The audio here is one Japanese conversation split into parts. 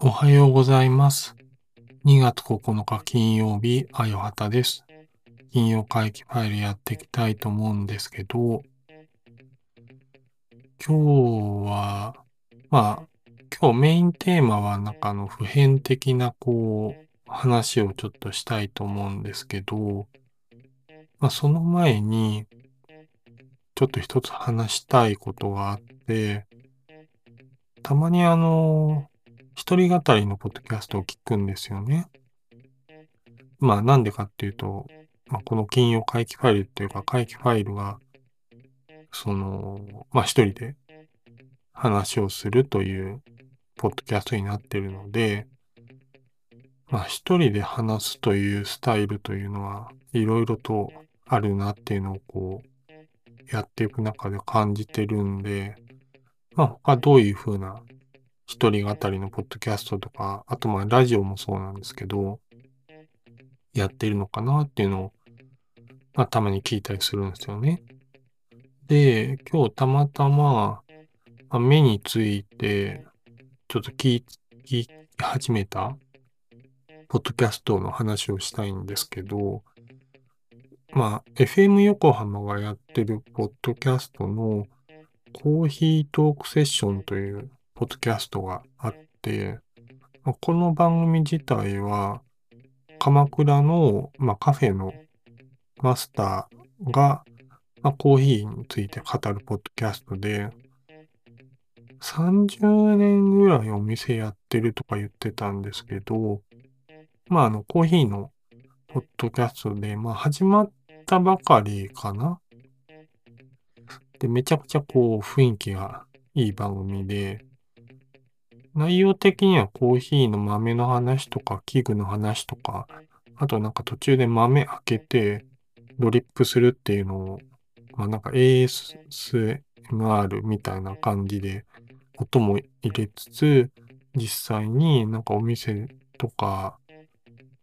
おはようございます。2月9日金曜日、あよはたです。金曜会期ファイルやっていきたいと思うんですけど、今日は、まあ、今日メインテーマはなんかあの普遍的なこう話をちょっとしたいと思うんですけど、まあその前にちょっと一つ話したいことがあって、たまにあの、一人語りのポッドキャストを聞くんですよね。まあなんでかっていうと、まあ、この金曜回帰ファイルっていうか回帰ファイルが、その、まあ一人で話をするというポッドキャストになってるので、まあ一人で話すというスタイルというのはいろいろとあるなっていうのをこうやっていく中で感じてるんで、まあ他どういうふうな一人語りのポッドキャストとか、あとまあラジオもそうなんですけど、やってるのかなっていうのを、まあたまに聞いたりするんですよね。で、今日たまたま、まあ、目について、ちょっと聞き始めた、ポッドキャストの話をしたいんですけど、まあ、FM 横浜がやってるポッドキャストのコーヒートークセッションというポッドキャストがあって、まこの番組自体は、鎌倉の、まあ、カフェのマスターが、まあ、コーヒーについて語るポッドキャストで、30年ぐらいお店やってるとか言ってたんですけど、まあ、あの、コーヒーのポッドキャストで、まあ、始まったばかりかな。で、めちゃくちゃこう、雰囲気がいい番組で、内容的にはコーヒーの豆の話とか、器具の話とか、あとなんか途中で豆開けて、ドリップするっていうのを、まあなんか ASMR みたいな感じで、音も入れつつ、実際になんかお店とか、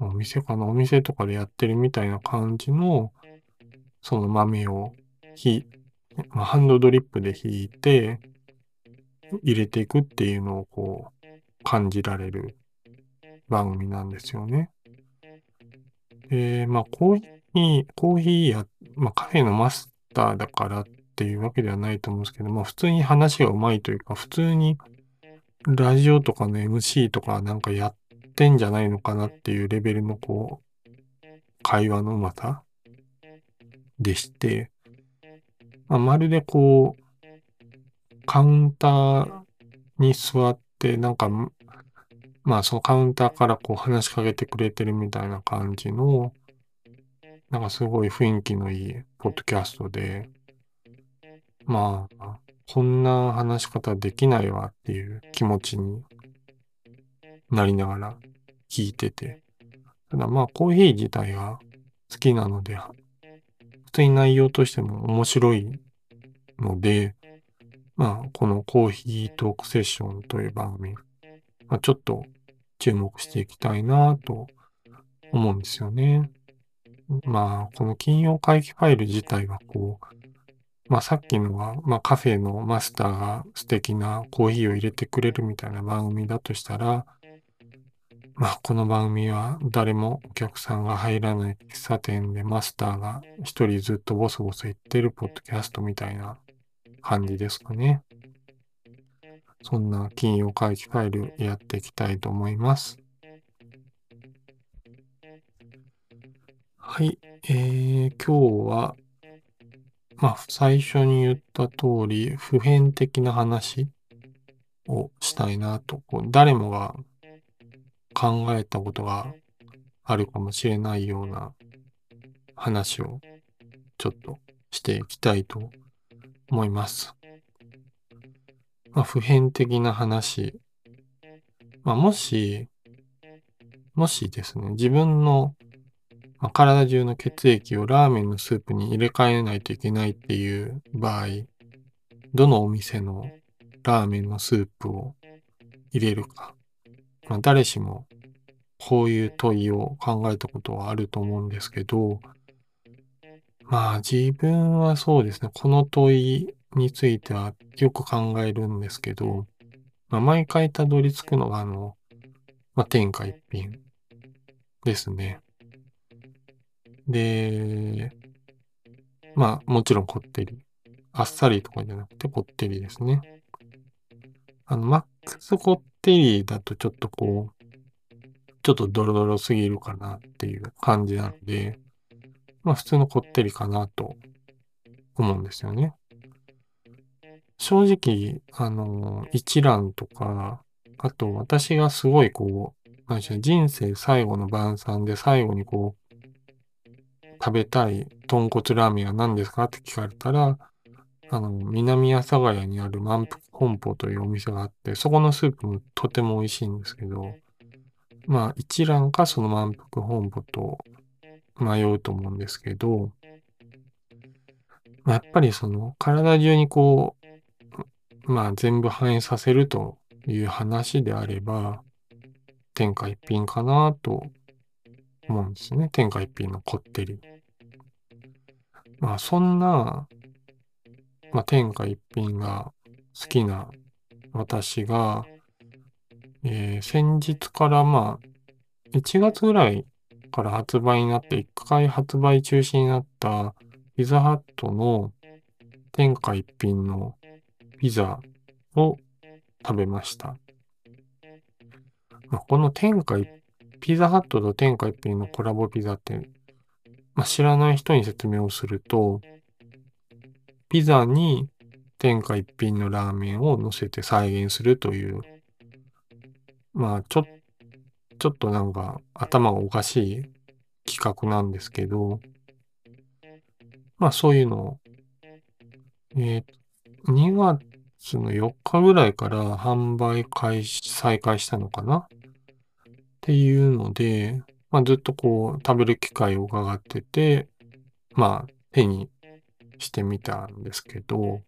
お店かな？お店とかでやってるみたいな感じの、その豆をひ、まあ、ハンドドリップで引いて、入れていくっていうのをこう、感じられる番組なんですよね。で、まあ、コーヒー、コーヒーや、まあ、カフェのマスターだからっていうわけではないと思うんですけど、まあ、普通に話がうまいというか、普通にラジオとかの MC とかなんかやってんじゃないのかなっていうレベルのこう、会話のまさでして、まあ、まるでこう、カウンターに座って、なんか、まあそのカウンターからこう話しかけてくれてるみたいな感じの、なんかすごい雰囲気のいいポッドキャストで、まあ、こんな話し方できないわっていう気持ちになりながら聞いてて。ただまあコーヒー自体が好きなので、普通に内容としても面白いので、まあこのコーヒートークセッションという番組、まあ、ちょっと注目していきたいなと思うんですよね。まあこの金曜会期ファイル自体はこう、まあさっきのは、まあカフェのマスターが素敵なコーヒーを入れてくれるみたいな番組だとしたら、まあこの番組は誰もお客さんが入らない喫茶店でマスターが一人ずっとボソボソ言ってるポッドキャストみたいな感じですかね。そんな金曜会期ファイルやっていきたいと思います。はい。えー、今日は、まあ、最初に言った通り、普遍的な話をしたいなと、こう誰もが考えたことがあるかもしれないような話をちょっとしていきたいと思います。まあ、普遍的な話。まあ、もし、もしですね、自分の、まあ、体中の血液をラーメンのスープに入れ替えないといけないっていう場合、どのお店のラーメンのスープを入れるか。まあ、誰しもこういう問いを考えたことはあると思うんですけど、まあ自分はそうですね、この問いについてはよく考えるんですけど、まあ、毎回たどり着くのがあの、まあ、天下一品ですね。で、まあもちろんこってり。あっさりとかじゃなくてこってりですね。あの、マックスこってりだとちょっとこう、ちょっとドロドロすぎるかなっていう感じなので、まあ普通のこってりかなと思うんですよね。正直、あの、一蘭とか、あと私がすごいこう、何しょう、人生最後の晩餐で最後にこう、食べたい豚骨ラーメンは何ですかって聞かれたら、あの、南阿佐ヶ谷にある満腹本舗というお店があって、そこのスープもとても美味しいんですけど、まあ一蘭かその満腹本舗と迷うと思うんですけど、まあ、やっぱりその体中にこう、まあ全部反映させるという話であれば、天下一品かなと思うんですね。天下一品のこってり。まあそんな、まあ天下一品が好きな私が、えー、先日からまあ、1月ぐらいから発売になって、1回発売中止になったピザハットの天下一品のピザを食べました。まあ、この天下一ピザハットと天下一品のコラボピザって、まあ、知らない人に説明をすると、ピザに天下一品のラーメンを乗せて再現するというまあ、ちょ、ちょっとなんか頭がおかしい企画なんですけど、まあそういうのを、えー、2月の4日ぐらいから販売開始、再開したのかな？っていうので、まあずっとこう食べる機会を伺ってて、まあ手にしてみたんですけど、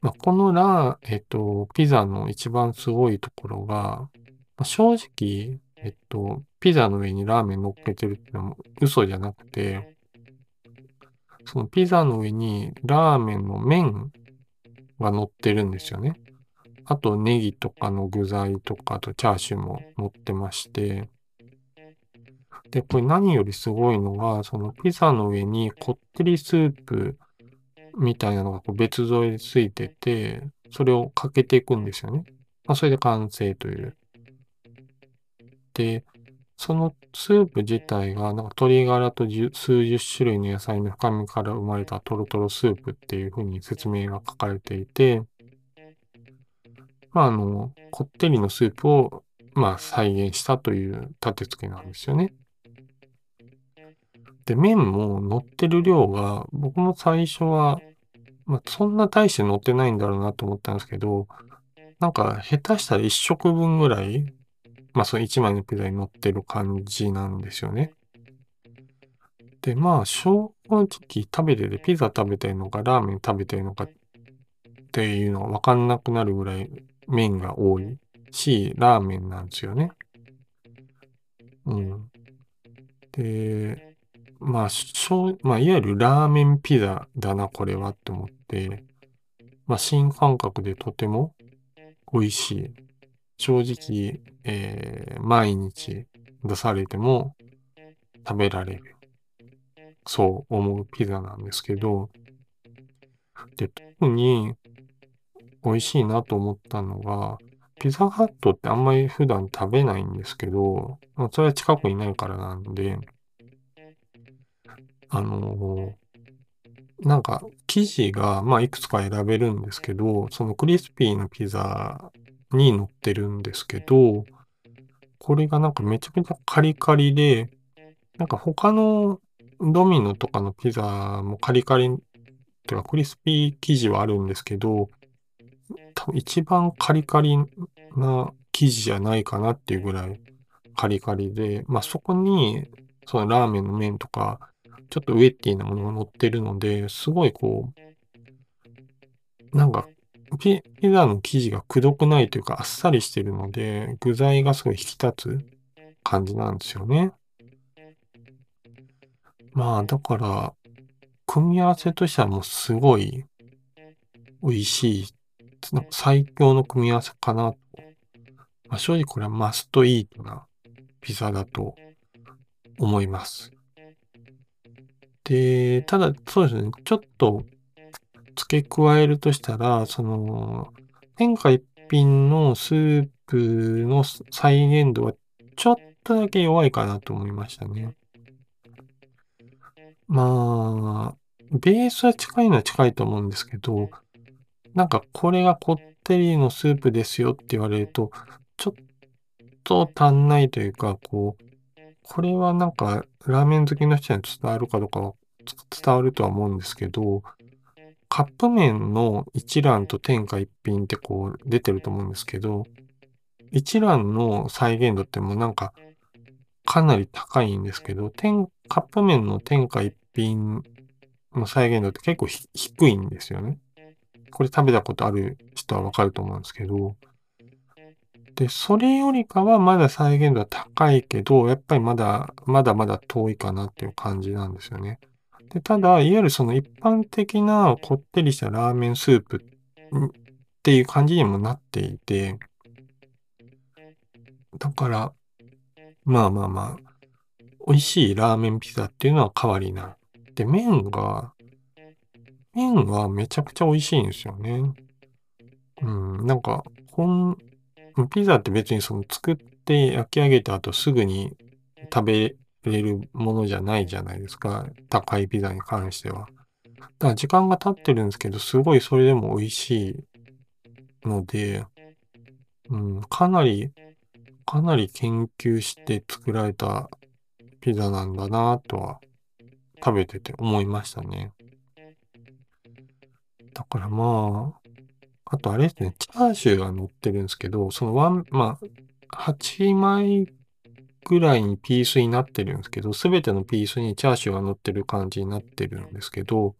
まあ、このラー、えっと、ピザの一番すごいところが、まあ、正直、えっと、ピザの上にラーメン乗っけてるってのは嘘じゃなくて、そのピザの上にラーメンの麺が乗ってるんですよね。あとネギとかの具材とか、あとチャーシューも乗ってまして、で、これ何よりすごいのが、そのピザの上にこってりスープみたいなのがこう別添えでついてて、それをかけていくんですよね。まあ、それで完成という。で、そのスープ自体が、なんか鶏ガラと数十種類の野菜の深みから生まれたトロトロスープっていう風に説明が書かれていて、まあ、あの、こってりのスープを、まあ、再現したという立て付けなんですよね。で、麺も乗ってる量が、僕も最初は、まあ、そんな大して乗ってないんだろうなと思ったんですけど、なんか下手したら1食分ぐらい、まあその1枚のピザに乗ってる感じなんですよね。で、まあ正直食べててピザ食べてるのかラーメン食べてるのかっていうのがわかんなくなるぐらい麺が多いし、ラーメンなんですよね。うん。で、まあ、しょう、まあ、いわゆるラーメンピザだな、これはって思って、まあ、新感覚でとても美味しい。正直、えー、毎日出されても食べられる。そう思うピザなんですけど、で、特に美味しいなと思ったのが、ピザハットってあんまり普段食べないんですけど、それは近くにないからなんで、あのなんか生地が、まあ、いくつか選べるんですけど、そのクリスピーなピザに乗ってるんですけど、これがなんかめちゃめちゃカリカリで、なんか他のドミノとかのピザもカリカリ、てかクリスピー生地はあるんですけど、多分一番カリカリな生地じゃないかなっていうぐらいカリカリで、まあそこにそのラーメンの麺とかちょっとウェッティなものが乗ってるので、すごいこう、なんか、ピザの生地がくどくないというかあっさりしてるので、具材がすごい引き立つ感じなんですよね。まあ、だから、組み合わせとしてはもうすごい美味しい、最強の組み合わせかなと。まあ、正直これはマストイートなピザだと思います。で、ただそうですね、ちょっと付け加えるとしたら、その、天下一品のスープの再現度はちょっとだけ弱いかなと思いましたね。まあ、ベースは近いのは近いと思うんですけど、なんかこれがこってりのスープですよって言われると、ちょっと足んないというか、こう、これはなんかラーメン好きの人に伝わるかどうかは伝わるとは思うんですけど、カップ麺の一蘭と天下一品ってこう出てると思うんですけど、一蘭の再現度ってもうなんかかなり高いんですけど、天カップ麺の天下一品の再現度って結構低いんですよね。これ食べたことある人はわかると思うんですけど、で、それよりかはまだ再現度は高いけど、やっぱりまだ、まだまだ遠いかなっていう感じなんですよね。で、ただ、いわゆるその一般的なこってりしたラーメンスープっていう感じにもなっていて、だから、まあまあまあ、美味しいラーメンピザっていうのは変わりない。で、麺が、麺はめちゃくちゃ美味しいんですよね。うん、なんか、ほん、ピザって別にその作って焼き上げた後すぐに食べれるものじゃないじゃないですか。高いピザに関しては。だから時間が経ってるんですけど、すごいそれでも美味しいので、うん、かなり、かなり研究して作られたピザなんだなとは食べてて思いましたね。だからまあ、あとあれですね、チャーシューが乗ってるんですけど、そのワン、まあ、8枚ぐらいにピースになってるんですけど、すべてのピースにチャーシューが乗ってる感じになってるんですけど、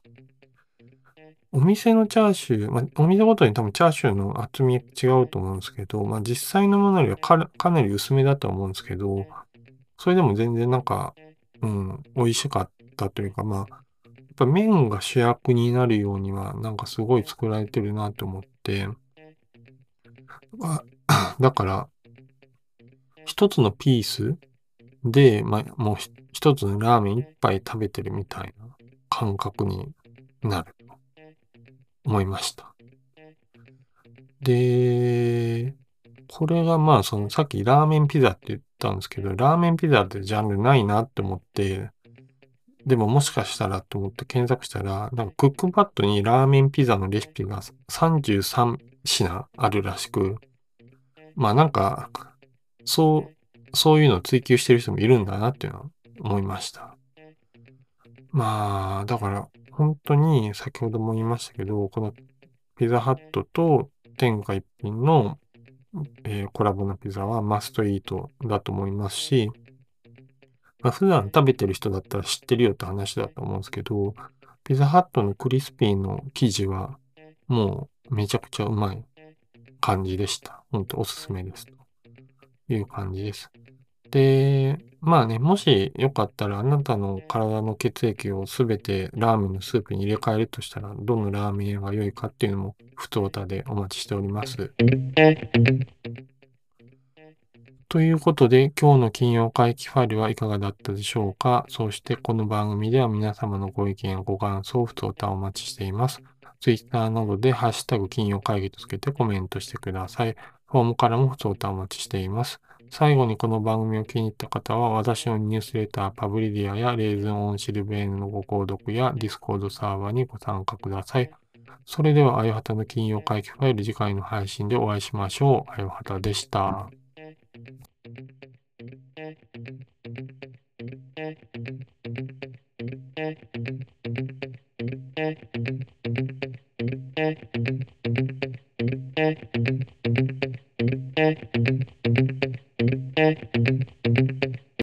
お店のチャーシュー、まあ、お店ごとに多分チャーシューの厚み違うと思うんですけど、まあ、実際のものよりはかなり薄めだと思うんですけど、それでも全然なんか、うん、美味しかったというか、まあ、やっぱ麺が主役になるようには、なんかすごい作られてるなと思って、だから、一つのピースで、まあ、もう一つのラーメン一杯食べてるみたいな感覚になると思いました。で、これがまあ、そのさっきラーメンピザって言ったんですけど、ラーメンピザってジャンルないなって思って、でももしかしたらと思って検索したら、なんかクックパッドにラーメンピザのレシピが33品あるらしく、まあなんか、そう、そういうのを追求してる人もいるんだなっていうのは思いました。まあ、だから本当に先ほども言いましたけど、このピザハットと天下一品のえー、コラボのピザはマストイートだと思いますし、まあ、普段食べてる人だったら知ってるよって話だと思うんですけど、ピザハットのクリスピーの生地はもうめちゃくちゃうまい感じでした。ほんとおすすめです。という感じです。で、まあね、もしよかったらあなたの体の血液をすべてラーメンのスープに入れ替えるとしたら、どのラーメン屋が良いかっていうのも、ふつおたでお待ちしております。ということで、今日の金曜会期ファイルはいかがだったでしょうか？そしてこの番組では皆様のご意見やご感想、ふつおたお待ちしています。Twitter などでハッシュタグ金曜会議とつけてコメントしてください。フォームからもふつおたお待ちしています。最後にこの番組を気に入った方は、私のニュースレター、パブリディアやレーズンオンシルベーヌのご購読やディスコードサーバーにご参加ください。それでは、あよはたの金曜会期ファイル次回の配信でお会いしましょう。あよはたでした。